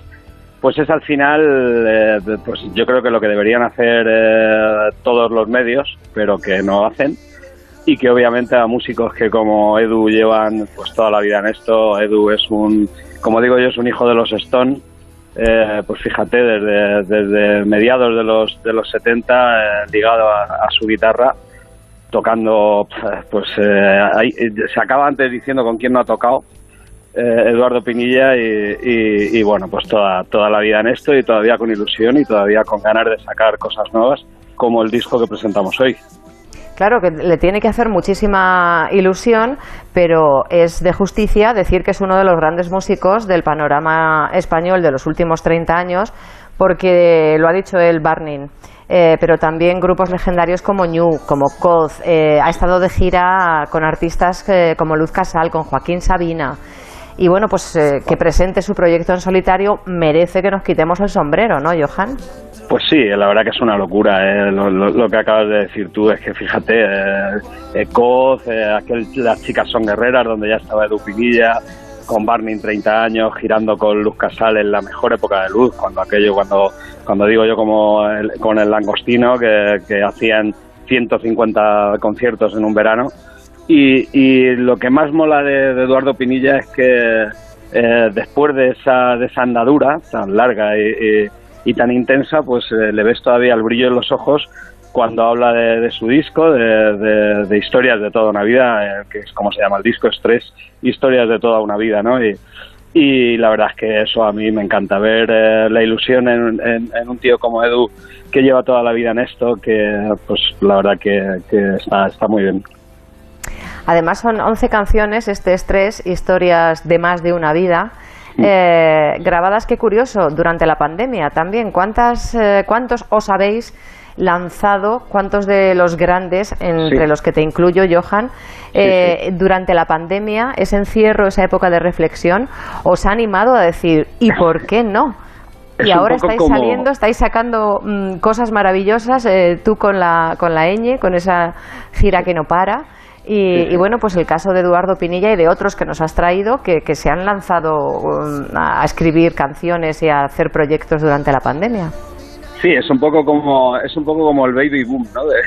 pues es al final, eh, pues yo creo que lo que deberían hacer eh, todos los medios, pero que no hacen y que obviamente a músicos que como Edu llevan pues toda la vida en esto, Edu es un, como digo yo, es un hijo de los Stone. Eh, pues fíjate, desde, mediados de los, de los 70, eh, ligado a, su guitarra, tocando, pues eh, eh, se acaba antes diciendo con quién no ha tocado, eh, Eduardo Pinilla, y, y- y, bueno, pues toda, toda la vida en esto y todavía con ilusión y todavía con ganas de sacar cosas nuevas, como el disco que presentamos hoy. Claro que le tiene que hacer muchísima ilusión, pero es de justicia decir que es uno de los grandes músicos del panorama español de los últimos 30 años, porque lo ha dicho él, Barnin. eh, pero también grupos legendarios como Ñu, como Coz, eh, ha estado de gira con artistas eh, como Luz Casal, con Joaquín Sabina. Y bueno, pues eh, que presente su proyecto en solitario merece que nos quitemos el sombrero, ¿no, Johan? Pues sí, la verdad que es una locura. eh, Lo, lo- que acabas de decir tú es que fíjate, eh, eh, Coz, eh, aquel, las chicas son guerreras, donde ya estaba Edu Pinilla, con Barney 30 años, girando con Luz Casal en la mejor época de Luz, cuando aquello, cuando, cuando digo yo como el- con el langostino, que, que hacían 150 conciertos en un verano. Y, y lo que más mola de, Eduardo Pinilla es que eh, después de esa, de andadura tan larga y, tan intensa, pues eh, le ves todavía el brillo en los ojos cuando habla de, su disco, de, historias de toda una vida, eh, que es como se llama el disco, es tres historias de toda una vida, ¿no? Y, y la verdad es que eso a mí me encanta, ver eh, la ilusión en, en- en un tío como Edu que lleva toda la vida en esto, que pues la verdad que, que está, está muy bien. Además son 11 canciones, este es tres, historias de más de una vida, eh, grabadas, qué curioso, durante la pandemia también. ¿Cuántas, eh, ¿Cuántos os habéis lanzado, cuántos de los grandes, entre Sí. los que te incluyo, Johan, eh, durante la pandemia, ese encierro, esa época de reflexión, os ha animado a decir, ¿y por qué no? Es y ahora estáis como- saliendo, estáis sacando mm, cosas maravillosas, eh, tú con la, con la ñ, con esa gira que no para. Y, y bueno, pues el caso de Eduardo Pinilla y de otros que nos has traído que, que se han lanzado um, a escribir canciones y a hacer proyectos durante la pandemia. Sí, es un poco como es un poco como el baby boom, ¿no? De,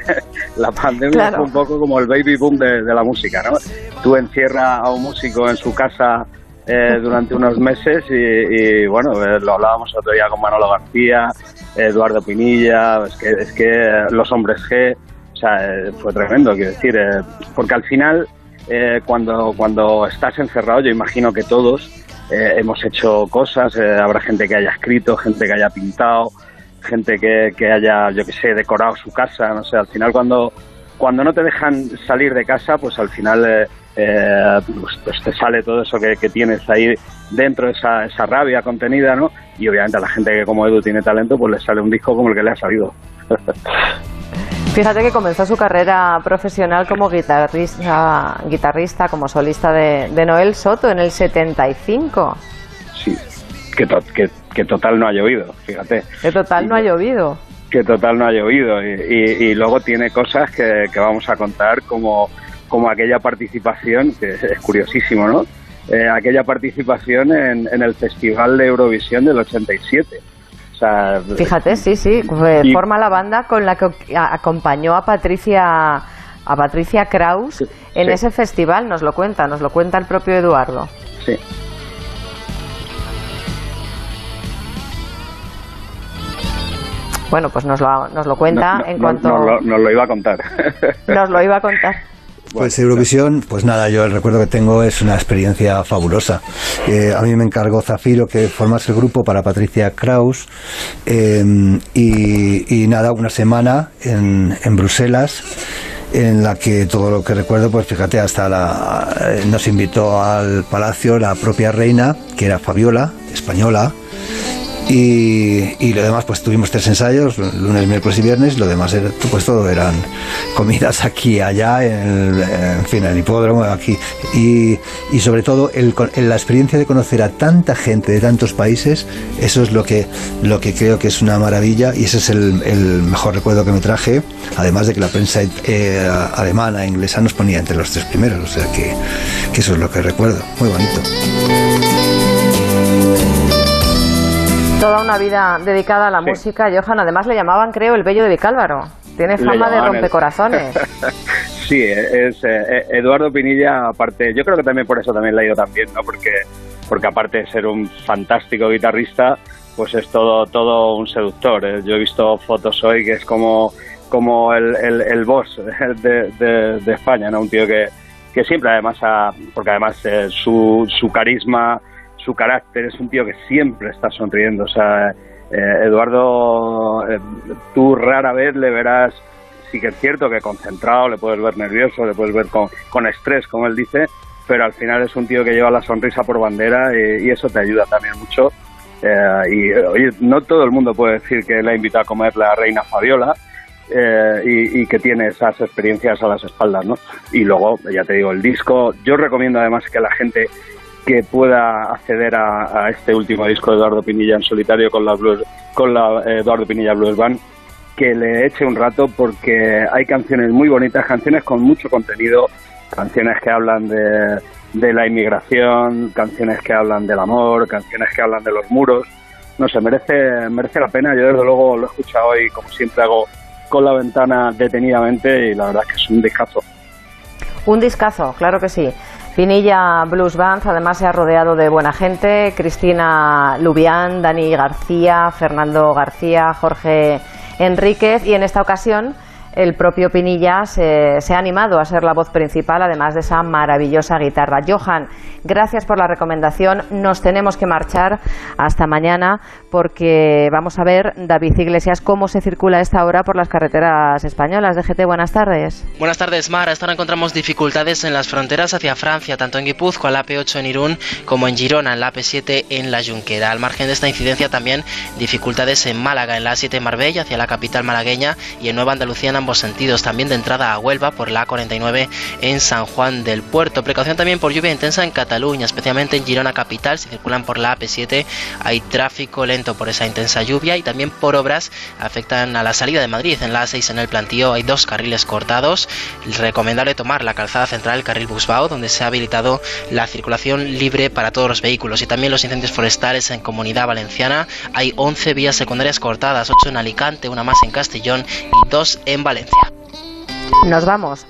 <laughs> la pandemia Claro. es un poco como el baby boom de, de la música, ¿no? Tú encierras a un músico en su casa eh, durante unos meses y, y, bueno, eh, lo hablábamos otro día con Manolo García, Eduardo Pinilla, es que es que eh, los hombres G, sea, eh, fue tremendo, quiero decir, eh, porque al final eh, cuando cuando estás encerrado, yo imagino que todos eh, hemos hecho cosas, eh, habrá gente que haya escrito, gente que haya pintado, gente que, que haya, yo que sé, decorado su casa, no sé, al final cuando, cuando no te dejan salir de casa, pues al final eh, pues, pues te sale todo eso que, que tienes ahí dentro, esa, esa rabia contenida, ¿no? Y obviamente a la gente que como Edu tiene talento, pues le sale un disco como el que le ha salido. <laughs> Fíjate que comenzó su carrera profesional como guitarrista, guitarrista como solista de, de Noel Soto en el 75. sí, que, to- que, que total no ha llovido, fíjate. De total no ha llovido. que total no ha llovido y, y- y luego tiene cosas que, que vamos a contar como, como aquella participación, que es, es curiosísimo, ¿no? Eh, aquella participación en, en el Festival de Eurovisión del 87. O sea, Fíjate, sí, sí, Y- forma la banda con la que acompañó a Patricia a Patricia Kraus en sí. ese festival, nos lo cuenta, nos lo cuenta el propio Eduardo. Sí. Bueno, pues nos lo, nos lo cuenta no- no- en cuanto nos, lo, nos lo iba a contar. nos lo iba a contar. <laughs> Pues Eurovisión, pues nada, yo el recuerdo que tengo es una experiencia fabulosa. Eh, a mí me encargó Zafiro que formase el grupo para Patricia Kraus eh, y, y nada, una semana en, en Bruselas en la que todo lo que recuerdo, pues fíjate, hasta la, eh, nos invitó al palacio la propia reina, que era Fabiola, española, y, y lo demás, pues tuvimos tres ensayos, lunes, miércoles y viernes, lo demás era, pues todo eran comidas aquí, allá, en, el, en fin, en el hipódromo, aquí. Y, y sobre todo el, la experiencia de conocer a tanta gente de tantos países, eso es lo que, lo que creo que es una maravilla y ese es el, el mejor recuerdo que me traje, además de que la prensa eh, alemana e inglesa nos ponía entre los tres primeros, o sea que, que eso es lo que recuerdo, muy bonito. Toda una vida dedicada a la música, Johan, además le llamaban, creo, el bello de Vicálvaro. Tiene fama de rompecorazones. <laughs> Sí, es eh, Eduardo Pinilla, aparte, yo creo que también por eso también le ha ido tan bien, ¿no? Porque, porque aparte de ser un fantástico guitarrista, pues es todo, todo un seductor. ¿eh? Yo he visto fotos hoy que es como, como el, el, el boss <laughs> de, de- de España, ¿no? Un tío que, que siempre además, ha- porque además eh, su, su carisma, su carácter, es un tío que siempre está sonriendo. O sea, eh, Eduardo, eh, tú rara vez le verás sí que es cierto que concentrado, le puedes ver nervioso, le puedes ver con, con estrés, como él dice, pero al final es un tío que lleva la sonrisa por bandera y, eso te ayuda también mucho. Eh, y oye, no todo el mundo puede decir que le ha invitado a comer la reina Fabiola eh, y, y que tiene esas experiencias a las espaldas, ¿no? Y luego, ya te digo, el disco, yo recomiendo además que la gente que pueda acceder a, a este último disco de Eduardo Pinilla en solitario con la, blues, con la eh, Eduardo Pinilla Blues Band, que le eche un rato porque hay canciones muy bonitas, canciones con mucho contenido, canciones que hablan de, de la inmigración, canciones que hablan del amor, canciones que hablan de los muros. No sé, merece, merece la pena. Yo desde luego lo he escuchado hoy, como siempre hago, con la ventana detenidamente y la verdad es que es un discazo. Un discazo, claro que sí. Pinilla Blues Band además se ha rodeado de buena gente, Cristina Lubián, Dani García, Fernando García, Jorge Enríquez. Y en esta ocasión el propio Pinilla se, se ha animado a ser la voz principal además de esa maravillosa guitarra. Johan, gracias por la recomendación. Nos tenemos que marchar hasta mañana porque vamos a ver, David Iglesias, cómo se circula esta hora por las carreteras españolas. DGT, buenas tardes. Buenas tardes, Mar. Hasta ahora encontramos dificultades en las fronteras hacia Francia, tanto en Guipúzcoa, la AP8 en Irún, como en Girona, en la AP7 en la Junquera. Al margen de esta incidencia, también dificultades en Málaga, en la A7 en Marbella, hacia la capital malagueña, y en Nueva Andalucía en ambos sentidos, también de entrada a Huelva por la A49 en San Juan del Puerto. Precaución también por lluvia intensa en Cataluña, especialmente en Girona capital, si circulan por la AP7 hay tráfico lento por esa intensa lluvia y también por obras afectan a la salida de Madrid. En la A6 en el plantío hay dos carriles cortados. Recomendable tomar la calzada central, el carril Busbao, donde se ha habilitado la circulación libre para todos los vehículos y también los incendios forestales en Comunidad Valenciana. Hay 11 vías secundarias cortadas, 8 en Alicante, una más en Castellón y dos en Valencia. Nos vamos.